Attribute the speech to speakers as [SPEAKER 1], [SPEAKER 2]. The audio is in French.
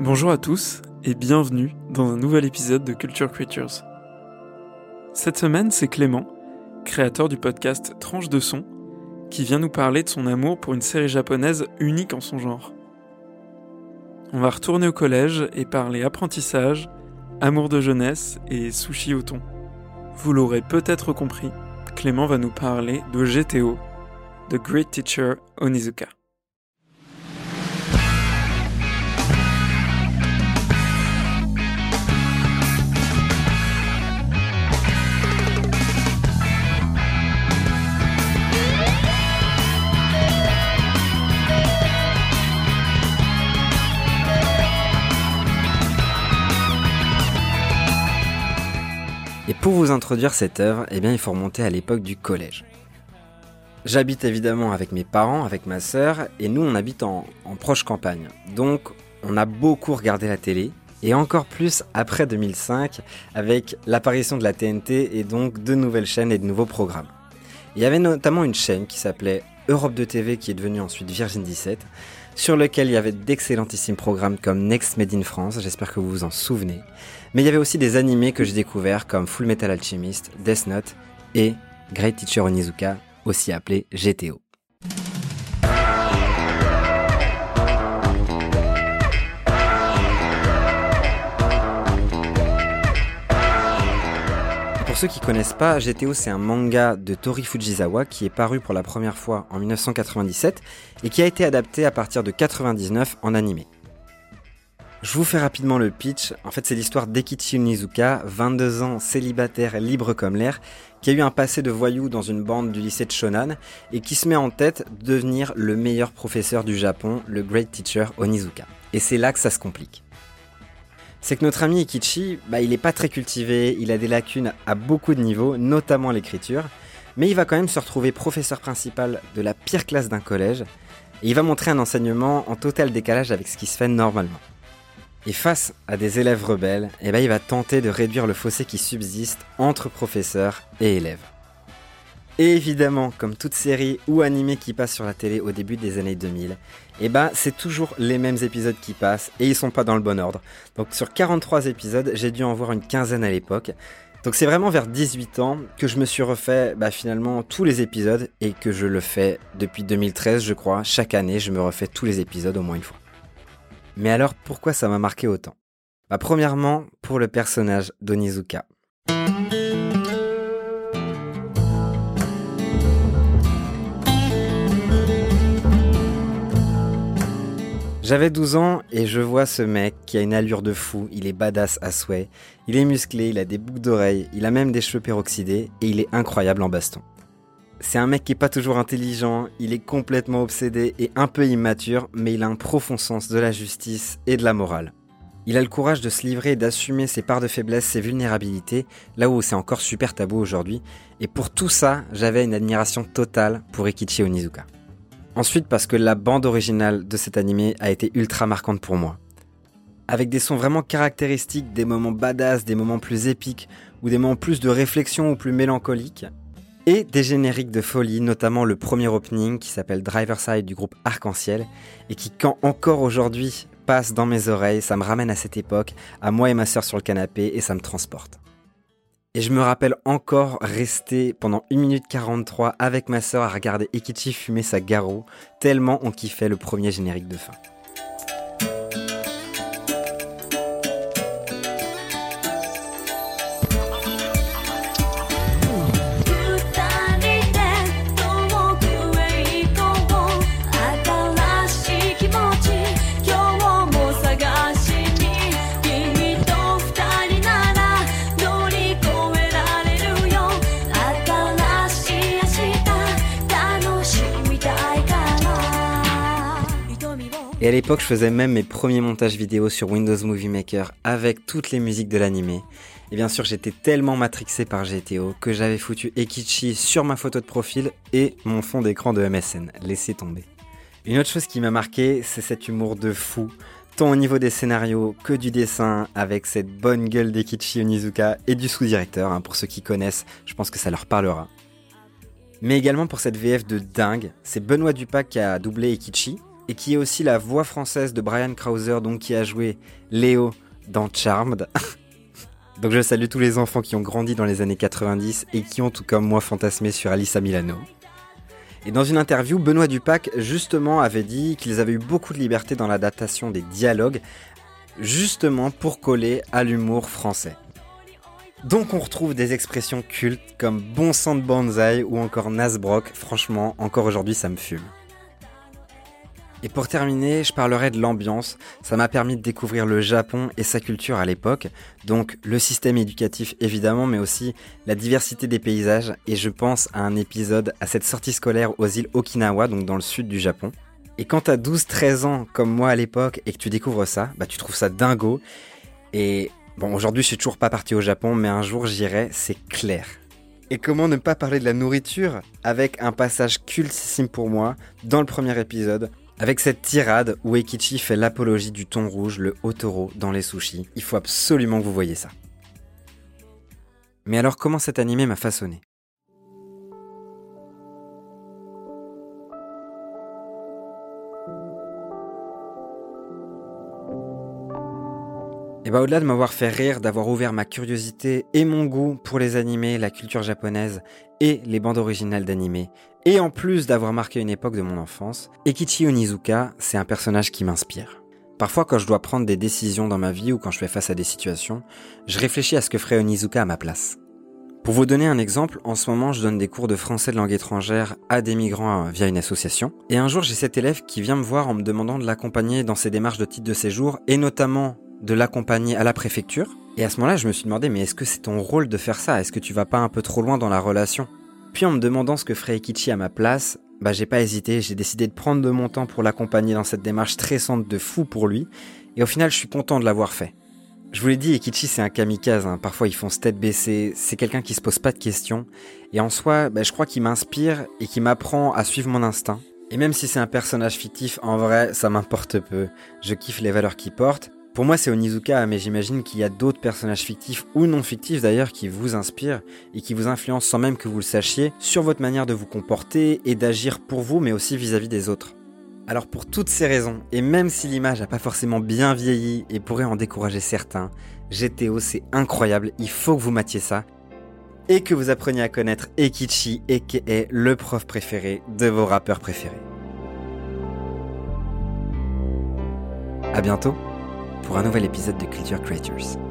[SPEAKER 1] Bonjour à tous et bienvenue dans un nouvel épisode de Culture Creatures. Cette semaine, c'est Clément, créateur du podcast Tranche de son, qui vient nous parler de son amour pour une série japonaise unique en son genre. On va retourner au collège et parler apprentissage, amour de jeunesse et sushi au thon. Vous l'aurez peut-être compris, Clément va nous parler de GTO, The Great Teacher Onizuka.
[SPEAKER 2] Pour vous introduire cette œuvre, eh bien, il faut remonter à l'époque du collège. J'habite évidemment avec mes parents, avec ma sœur, et nous on habite en, en proche campagne. Donc on a beaucoup regardé la télé, et encore plus après 2005, avec l'apparition de la TNT et donc de nouvelles chaînes et de nouveaux programmes. Il y avait notamment une chaîne qui s'appelait Europe de TV, qui est devenue ensuite Virgin 17, sur lequel il y avait d'excellentissimes programmes comme Next Made in France, j'espère que vous vous en souvenez. Mais il y avait aussi des animés que j'ai découverts comme Full Metal Alchemist, Death Note et Great Teacher Onizuka, aussi appelé GTO. Ceux qui connaissent pas, GTO c'est un manga de Tori Fujisawa qui est paru pour la première fois en 1997 et qui a été adapté à partir de 99 en animé. Je vous fais rapidement le pitch. En fait, c'est l'histoire d'Ekichi Onizuka, 22 ans, célibataire, libre comme l'air, qui a eu un passé de voyou dans une bande du lycée de Shonan et qui se met en tête de devenir le meilleur professeur du Japon, le Great Teacher Onizuka. Et c'est là que ça se complique. C'est que notre ami Ekichi, bah, il est pas très cultivé, il a des lacunes à beaucoup de niveaux, notamment l'écriture, mais il va quand même se retrouver professeur principal de la pire classe d'un collège, et il va montrer un enseignement en total décalage avec ce qui se fait normalement. Et face à des élèves rebelles, eh ben, il va tenter de réduire le fossé qui subsiste entre professeurs et élèves. Et évidemment, comme toute série ou animé qui passe sur la télé au début des années 2000, eh ben, c'est toujours les mêmes épisodes qui passent et ils sont pas dans le bon ordre. Donc sur 43 épisodes, j'ai dû en voir une quinzaine à l'époque. Donc c'est vraiment vers 18 ans que je me suis refait bah, finalement tous les épisodes et que je le fais depuis 2013 je crois. Chaque année je me refais tous les épisodes au moins une fois. Mais alors pourquoi ça m'a marqué autant? Bah, Premièrement pour le personnage d'Onizuka. J'avais 12 ans et je vois ce mec qui a une allure de fou, il est badass à souhait, il est musclé, il a des boucles d'oreilles, il a même des cheveux peroxydés et il est incroyable en baston. C'est un mec qui est pas toujours intelligent, il est complètement obsédé et un peu immature, mais il a un profond sens de la justice et de la morale. Il a le courage de se livrer et d'assumer ses parts de faiblesse, ses vulnérabilités, là où c'est encore super tabou aujourd'hui, et pour tout ça, j'avais une admiration totale pour Ikichi Onizuka. Ensuite parce que la bande originale de cet animé a été ultra marquante pour moi. Avec des sons vraiment caractéristiques, des moments badass, des moments plus épiques, ou des moments plus de réflexion ou plus mélancoliques, et des génériques de folie, notamment le premier opening qui s'appelle Driver Side du groupe Arc-en-Ciel, et qui quand encore aujourd'hui passe dans mes oreilles, ça me ramène à cette époque, à moi et ma sœur sur le canapé, et ça me transporte. Et je me rappelle encore rester pendant 1 minute 43 avec ma sœur à regarder Ekichi fumer sa garo, tellement on kiffait le premier générique de fin. Et à l'époque, je faisais même mes premiers montages vidéo sur Windows Movie Maker avec toutes les musiques de l'animé. Et bien sûr, j'étais tellement matrixé par GTO que j'avais foutu Ekichi sur ma photo de profil et mon fond d'écran de MSN. Laissez tomber. Une autre chose qui m'a marqué, c'est cet humour de fou, tant au niveau des scénarios que du dessin, avec cette bonne gueule d'Ekichi Onizuka et du sous-directeur. Hein, pour ceux qui connaissent, je pense que ça leur parlera. Mais également pour cette VF de dingue, c'est Benoît Dupac qui a doublé Ekichi, et qui est aussi la voix française de Brian Krauser, donc qui a joué Léo dans Charmed. donc je salue tous les enfants qui ont grandi dans les années 90 et qui ont tout comme moi fantasmé sur Alissa Milano. Et dans une interview, Benoît Dupac justement avait dit qu'ils avaient eu beaucoup de liberté dans l'adaptation des dialogues, justement pour coller à l'humour français. Donc on retrouve des expressions cultes comme bon sang de bonsaï ou encore Nasbrock, franchement, encore aujourd'hui ça me fume. Et pour terminer, je parlerai de l'ambiance. Ça m'a permis de découvrir le Japon et sa culture à l'époque. Donc le système éducatif évidemment, mais aussi la diversité des paysages. Et je pense à un épisode à cette sortie scolaire aux îles Okinawa, donc dans le sud du Japon. Et quand t'as 12-13 ans comme moi à l'époque et que tu découvres ça, bah tu trouves ça dingo. Et bon, aujourd'hui je suis toujours pas parti au Japon, mais un jour j'irai, c'est clair. Et comment ne pas parler de la nourriture avec un passage cultissime pour moi dans le premier épisode avec cette tirade où Ekichi fait l'apologie du thon rouge, le otoro, dans les sushis, il faut absolument que vous voyez ça. Mais alors comment cet animé m'a façonné? Et bah au-delà de m'avoir fait rire, d'avoir ouvert ma curiosité et mon goût pour les animés, la culture japonaise et les bandes originales d'animés, et en plus d'avoir marqué une époque de mon enfance, Ekichi Onizuka, c'est un personnage qui m'inspire. Parfois quand je dois prendre des décisions dans ma vie ou quand je fais face à des situations, je réfléchis à ce que ferait Onizuka à ma place. Pour vous donner un exemple, en ce moment je donne des cours de français de langue étrangère à des migrants via une association. Et un jour j'ai cet élève qui vient me voir en me demandant de l'accompagner dans ses démarches de titre de séjour et notamment de l'accompagner à la préfecture. Et à ce moment-là, je me suis demandé, mais est-ce que c'est ton rôle de faire ça? Est-ce que tu vas pas un peu trop loin dans la relation? Puis en me demandant ce que ferait Ikichi à ma place, bah j'ai pas hésité, j'ai décidé de prendre de mon temps pour l'accompagner dans cette démarche stressante de fou pour lui. Et au final, je suis content de l'avoir fait. Je vous l'ai dit, Ikichi c'est un kamikaze, hein. parfois ils font tête baissée, c'est quelqu'un qui se pose pas de questions, et en soi, bah, je crois qu'il m'inspire et qu'il m'apprend à suivre mon instinct. Et même si c'est un personnage fictif, en vrai, ça m'importe peu. Je kiffe les valeurs qu'il porte, pour moi, c'est Onizuka, mais j'imagine qu'il y a d'autres personnages fictifs ou non fictifs d'ailleurs qui vous inspirent et qui vous influencent sans même que vous le sachiez sur votre manière de vous comporter et d'agir pour vous, mais aussi vis-à-vis des autres. Alors pour toutes ces raisons, et même si l'image n'a pas forcément bien vieilli et pourrait en décourager certains, GTO c'est incroyable, il faut que vous matiez ça et que vous appreniez à connaître Ekichi, est le prof préféré de vos rappeurs préférés. A bientôt pour un nouvel épisode de Culture Creators.